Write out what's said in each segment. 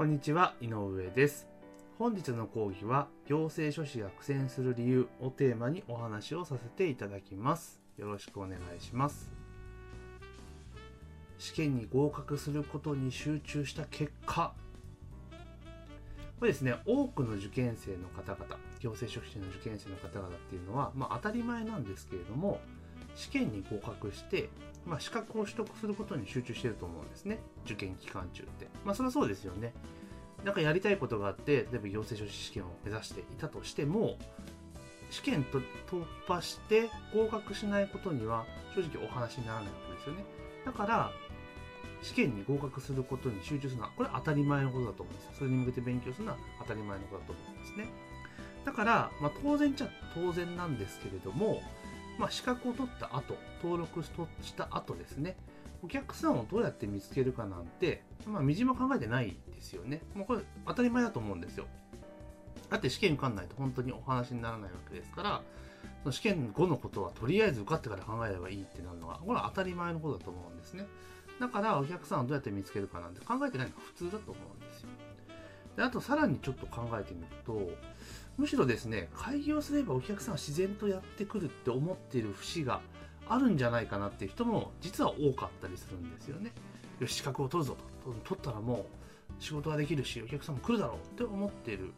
こんにちは、井上です。本日の講義は、行政書士が苦戦する理由をテーマにお話をさせていただきます。よろしくお願いします。試験に合格することに集中した結果、これですね、多くの受験生の方々、行政書士の受験生の方々っていうのは、まあ当たり前なんですけれども、試験に合格して、まあ、資格を取得することに集中してると思うんですね。受験期間中って。まあ、それはそうですよね。なんかやりたいことがあって、例えば行政書士試験を目指していたとしても、試験と突破して合格しないことには正直お話にならないわけですよね。だから、試験に合格することに集中するのは、これ当たり前のことだと思うんですよ。それに向けて勉強するのは当たり前のことだと思うんですね。だから、まあ、当然っちゃ当然なんですけれども、まあ、資格を取った後、登録した後ですね、お客さんをどうやって見つけるかなんて、まあ、みじも考えてないですよね。もうこれ当たり前だと思うんですよ。だって試験受かんないと本当にお話にならないわけですから、その試験後のことはとりあえず受かってから考えればいいってなるのは、これは当たり前のことだと思うんですね。だからお客さんをどうやって見つけるかなんて考えてないのが普通だと思うんですよ。であとさらにちょっと考えてみると、むしろですね、開業すればお客さんは自然とやってくるって思っている節があるんじゃないかなっていう人も実は多かったりするんですよね。よし、資格を取るぞと。取ったらもう仕事ができるし、お客さんも来るだろうって思っている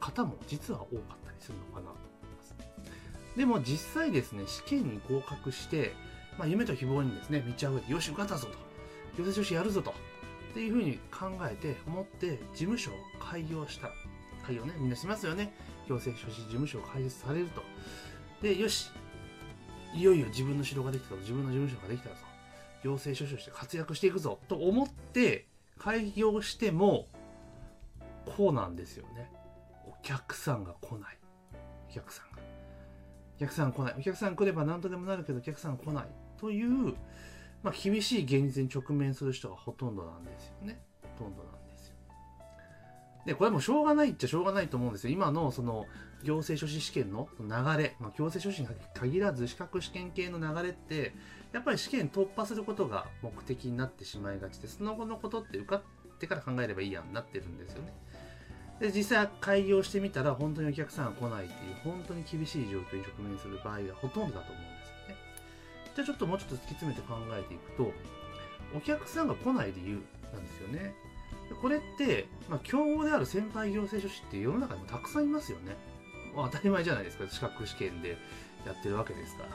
方も実は多かったりするのかなと思います。でも実際ですね、試験に合格して、まあ、夢と希望にですね、道を上げて、よし、受かったぞと。行政書士やるぞと。っていうふうに考えて、思って、事務所を開業した。開業ね、みんなしますよね。行政書士事務所を開設されると。で、よし、いよいよ自分の城ができたぞ、自分の事務所ができたぞ。行政書士として活躍していくぞ、と思って開業しても、こうなんですよね。お客さんが来ない。お客さんが。お客さん来ない。お客さん来れば何とでもなるけど、お客さん来ない。という、まあ、厳しい現実に直面する人がほとんどなんですよね。ほとんどなんです。で、これもしょうがないっちゃしょうがないと思うんですよ。今のその行政書士試験の流れ、まあ、行政書士に限らず資格試験系の流れって、やっぱり試験突破することが目的になってしまいがちで、その後のことって受かってから考えればいいやんなってるんですよね。で、実際開業してみたら本当にお客さんが来ないっていう本当に厳しい状況に直面する場合がほとんどだと思うんですよね。じゃあちょっともうちょっと突き詰めて考えていくと、お客さんが来ない理由なんですよね。これって、まあ、競合である先輩行政書士って世の中にもたくさんいますよね。まあ、当たり前じゃないですか。資格試験でやってるわけですから。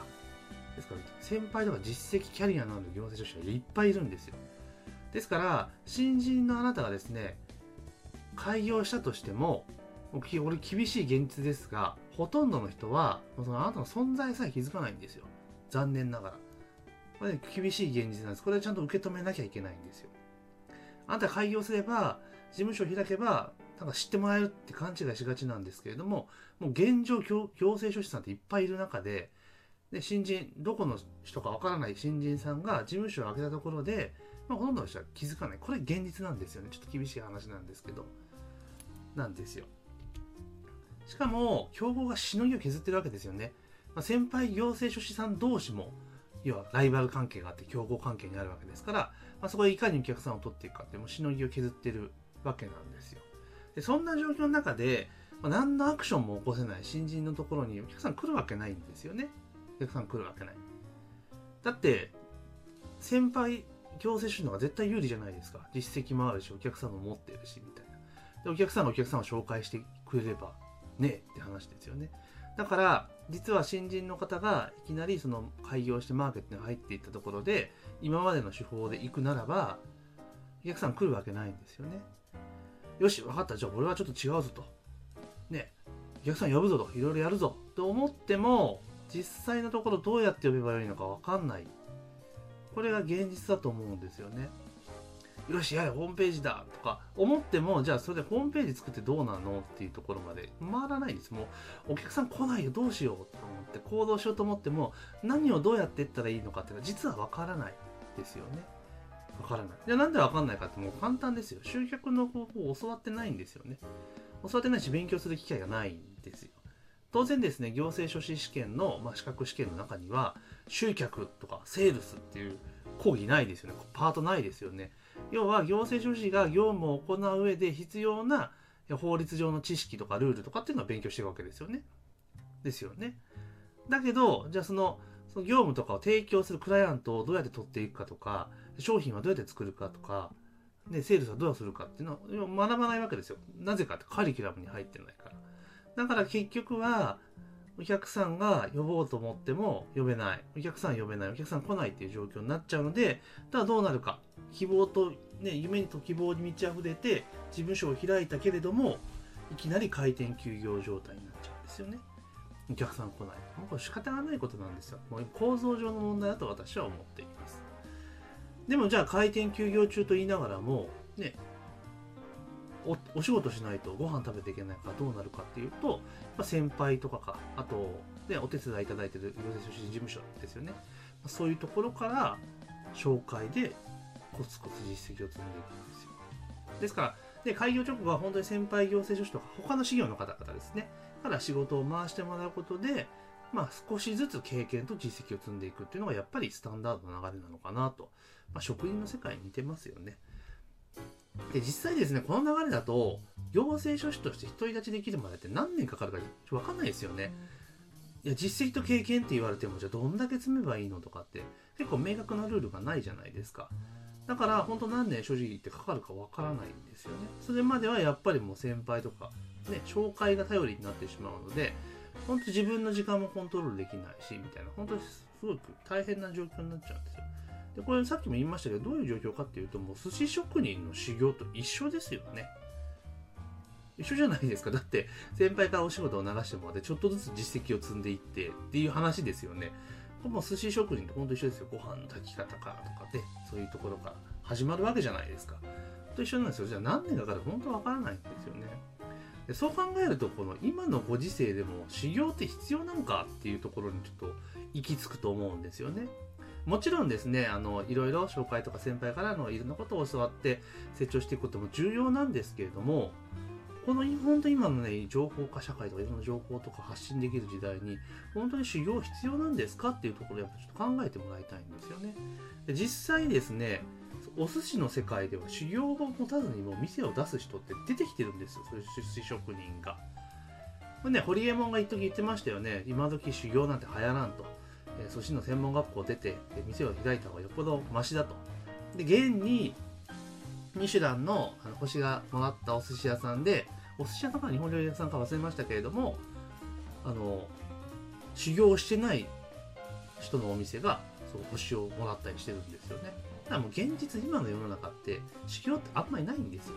ですから、先輩とか実績、キャリアのある行政書士はいっぱいいるんですよ。ですから、新人のあなたがですね、開業したとしても、俺厳しい現実ですが、ほとんどの人は、そのあなたの存在さえ気づかないんですよ。残念ながら。これ、ね、厳しい現実なんです。これはちゃんと受け止めなきゃいけないんですよ。あなたが開業すれば、事務所を開けば、なんか知ってもらえるって勘違いしがちなんですけれども、もう現状行政書士さんっていっぱいいる中で、で、新人、どこの人かわからない新人さんが事務所を開けたところで、まあ、ほとんどの人は気づかない。これ現実なんですよね。ちょっと厳しい話なんですけど。なんですよ。しかも、競合がしのぎを削ってるわけですよね。まあ、先輩行政書士さん同士も、要はライバル関係があって競合関係にあるわけですから、まあ、そこでいかにお客さんを取っていくかって、もうしのぎを削ってるわけなんですよ。で、そんな状況の中で、まあ、何のアクションも起こせない新人のところにお客さん来るわけないんですよね。お客さん来るわけない。だって、先輩行政書士のが絶対有利じゃないですか。実績もあるし、お客さんも持ってるし、みたいな。で、お客さんがお客さんを紹介してくれれば、ねえって話ですよね。だから、実は新人の方がいきなりその開業してマーケットに入っていったところで、今までの手法で行くならば、お客さん来るわけないんですよね。よし、分かった。じゃあ俺はちょっと違うぞと。ね、お客さん呼ぶぞと。いろいろやるぞ。と思っても、実際のところどうやって呼べばよいのか分かんない。これが現実だと思うんですよね。よし、やれ、ホームページだとか思っても、じゃあそれでホームページ作ってどうなのっていうところまで回らないです。もう、お客さん来ないよ、どうしようと思って行動しようと思っても、何をどうやっていったらいいのかっていうのは実はわからないですよね。わからない。じゃあなんでわかんないかってもう簡単ですよ。集客の方法を教わってないんですよね。教わってないし、勉強する機会がないんですよ。当然ですね、行政書士試験の、まあ、資格試験の中には、集客とかセールスっていう講義ないですよね。パートないですよね。要は行政書士が業務を行う上で必要な法律上の知識とかルールとかっていうのを勉強していくわけですよね。ですよね。だけど、じゃあその、その業務とかを提供するクライアントをどうやって取っていくかとか、商品はどうやって作るかとか、で、セールスはどうするかっていうのを学ばないわけですよ。なぜかってカリキュラムに入ってないから。だから結局は、お客さんが呼ぼうと思っても呼べない。お客さん呼べない。お客さん来ないっていう状況になっちゃうので、ただどうなるか。希望と、ね、夢と希望に満ち溢れて、事務所を開いたけれども、いきなり開店休業状態になっちゃうんですよね。お客さん来ない。もうこれ仕方がないことなんですよ。もう構造上の問題だと私は思っています。でもじゃあ開店休業中と言いながらも、ね、おお仕事しないとご飯食べていけないからどうなるかっていうと、ま、先輩とかか、あと、ね、お手伝いいただいてる行政書士事務所ですよね。そういうところから紹介でコツコツ実績を積んでいくんですよ。ですから、で開業直後は本当に先輩行政書士とか他の事業の方々ですね。から仕事を回してもらうことで、まあ少しずつ経験と実績を積んでいくっていうのがやっぱりスタンダードな流れなのかなと。まあ、職人の世界に似てますよね。で、実際ですね、この流れだと、行政書士として独り立ちできるまでって何年かかるかわかんないですよね。いや、実績と経験って言われても、じゃあどんだけ積めばいいのとかって、結構明確なルールがないじゃないですか。だから、本当何年所持ってかかるかわからないんですよね。それまではやっぱりもう先輩とか、ね、紹介が頼りになってしまうので、本当自分の時間もコントロールできないし、みたいな、本当にすごく大変な状況になっちゃうんですよ。で、これさっきも言いましたけど、どういう状況かっていうと、もう寿司職人の修行と一緒ですよね。一緒じゃないですか。だって、先輩からお仕事を流してもらって、ちょっとずつ実績を積んでいってっていう話ですよね。もう寿司職人と本当一緒ですよ。ご飯の炊き方かとかで、そういうところから始まるわけじゃないですか。と一緒なんですよ。じゃあ何年かかるか本当わからないんですよね。でそう考えると、この今のご時世でも修行って必要なのかっていうところにちょっと行き着くと思うんですよね。もちろんですね、あの、いろいろ紹介とか先輩からのいろんなことを教わって成長していくことも重要なんですけれども、この本当に今のね、情報化社会とかいろんな情報とか発信できる時代に、本当に修行必要なんですかっていうところをやっぱちょっと考えてもらいたいんですよね。で実際ですね、お寿司の世界では修行を持たずにもう店を出す人って出てきてるんですよ、そういう寿司職人が。これね、ホリエモンが一時言ってましたよね、今時修行なんて流行らんと。えー、寿司の専門学校出て、店を開いた方がよっぽどマシだと。で、現に、ミシュランのあの星がもらったお寿司屋さんで、お寿司屋さんか日本料理屋さんか忘れましたけれども、あの、修行してない人のお店が、そう、星をもらったりしてるんですよね。だからもう現実、今の世の中って、修行ってあんまりないんですよ。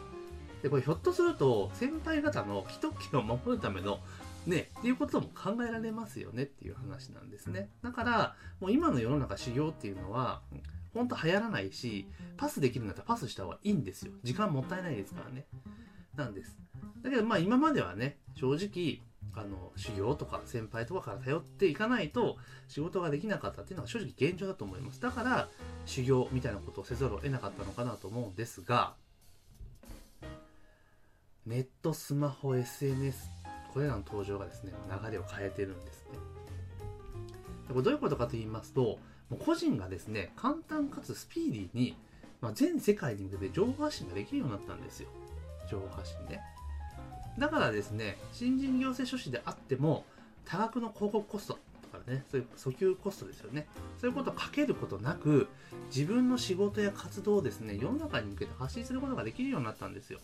で、これひょっとすると、先輩方の既得権を守るためのね、っていうことも考えられますよねっていう話なんですね。だから、もう今の世の中修行っていうのは、ほんと流行らないし、パスできるんだったらパスした方がいいんですよ。時間もったいないですからね。なんです。だけどまあ今まではね、正直、あの、修行とか先輩とかから頼っていかないと仕事ができなかったっていうのは正直現状だと思います。だから、修行みたいなことをせざるを得なかったのかなと思うんですが、ネット、スマホ、SNS これらの登場がですね、流れを変えてるんですね。これどういうことかと言いますと、個人がですね、簡単かつスピーディーに、まあ、全世界に向けて情報発信ができるようになったんですよ。情報発信ね。だからですね、新人行政書士であっても、多額の広告コストとかね、そういう訴求コストですよね。そういうことをかけることなく、自分の仕事や活動をですね、世の中に向けて発信することができるようになったんですよ。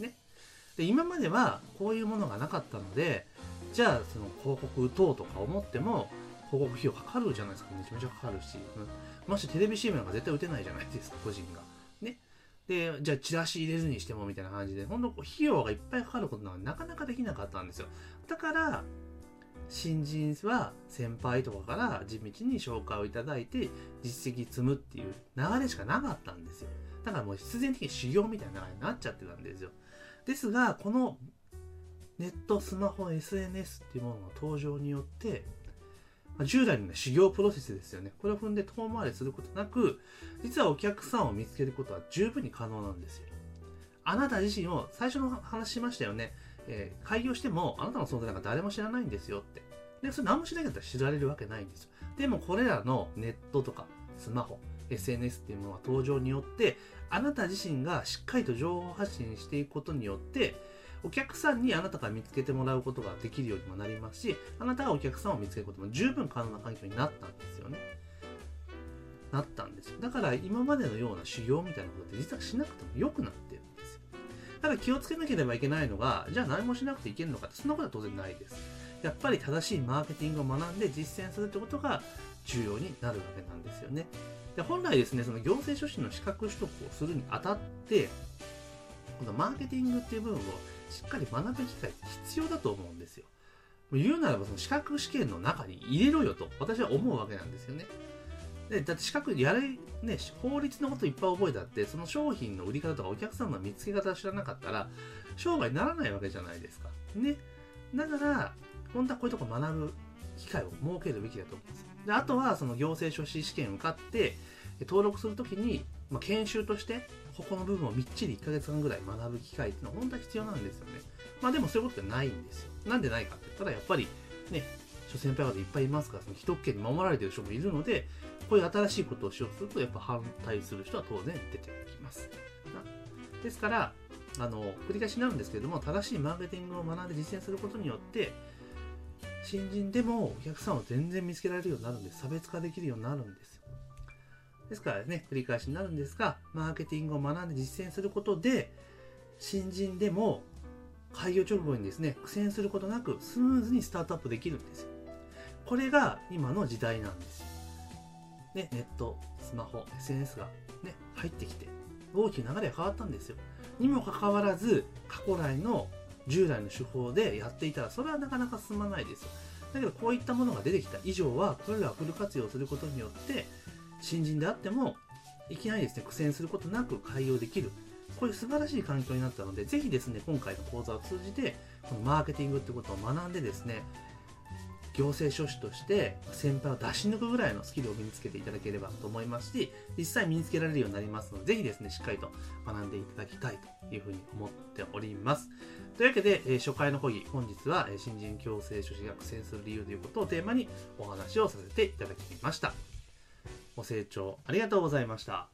ね。で今まではこういうものがなかったのでじゃあその広告打とうとか思っても広告費用かかるじゃないですか。めちゃめちゃかかるし、うん、ましてテレビ CM なんか絶対打てないじゃないですか個人が。ね。でじゃあチラシ入れずにしてもみたいな感じで。本当費用がいっぱいかかることなのになかなかできなかったんですよ。だから新人は先輩とかから地道に紹介をいただいて実績積むっていう流れしかなかったんですよ。だからもう必然的に修行みたいな流れになっちゃってたんですよ。ですが、このネット、スマホ、SNS っていうものの登場によって、従来の、修行プロセスですよね。これを踏んで遠回りすることなく、実はお客さんを見つけることは十分に可能なんですよ。あなた自身を、最初の話しましたよね。えー、開業しても、あなたの存在なんか誰も知らないんですよって。で、それ何もしなかったら知られるわけないんですよ。でもこれらのネットとか、スマホ、SNS っていうものが登場によってあなた自身がしっかりと情報発信していくことによってお客さんにあなたが見つけてもらうことができるようにもなりますしあなたがお客さんを見つけることも十分可能な環境になったんですよね。なったんですよ。だから今までのような修行みたいなことって実はしなくても良くなってるんですよ。ただ気をつけなければいけないのがじゃあ何もしなくていけるのかってそんなことは当然ないです。やっぱり正しいマーケティングを学んで実践するってことが重要になるわけなんですよね。で本来ですねその行政書士の資格取得をするにあたってこのマーケティングっていう部分をしっかり学ぶ機会必要だと思うんですよ言うならばその資格試験の中に入れろよと私は思うわけなんですよねでだって資格やれ、ね、法律のこといっぱい覚えたって、その商品の売り方とかお客さんの見つけ方を知らなかったら、商売にならないわけじゃないですか。ね。だから、本当はこういうとこ学ぶ機会を設けるべきだと思うんです。で、あとは、その行政書士試験受かって、登録するときに、まあ、研修として、ここの部分をみっちり1ヶ月間ぐらい学ぶ機会っていうのは本当は必要なんですよね。まあでもそういうことってないんですよ。なんでないかって言ったら、やっぱり、ね、諸先輩方いっぱいいますから、その既得権に守られてる人もいるので、こういう新しいことをしようとすると、やっぱ反対する人は当然出てきます。ですから、あの、繰り返しになるんですけれども、正しいマーケティングを学んで実践することによって、新人でもお客さんを全然見つけられるようになるんです。差別化できるようになるんですよ。ですからね、繰り返しになるんですが、マーケティングを学んで実践することで、新人でも開業直後にですね、苦戦することなくスムーズにスタートアップできるんですよ。これが今の時代なんですよ。ね、ネット、スマホ、SNS がね、入ってきて、大きな流れが変わったんですよ。にもかかわらず、過去来の従来の手法でやっていたら、それはなかなか進まないですよ。だけど、こういったものが出てきた以上は、これらをフル活用することによって、新人であっても、いきなりですね、苦戦することなく開業できる。こういう素晴らしい環境になったので、ぜひですね、今回の講座を通じて、このマーケティングってことを学んでですね、行政書士として先輩を出し抜くぐらいのスキルを身につけていただければと思いますし、実際身につけられるようになりますので、ぜひですね、しっかりと学んでいただきたいというふうに思っております。というわけで、え初回の講義、本日は新人強制書士が苦戦する理由ということをテーマにお話をさせていただきました。ご清聴ありがとうございました。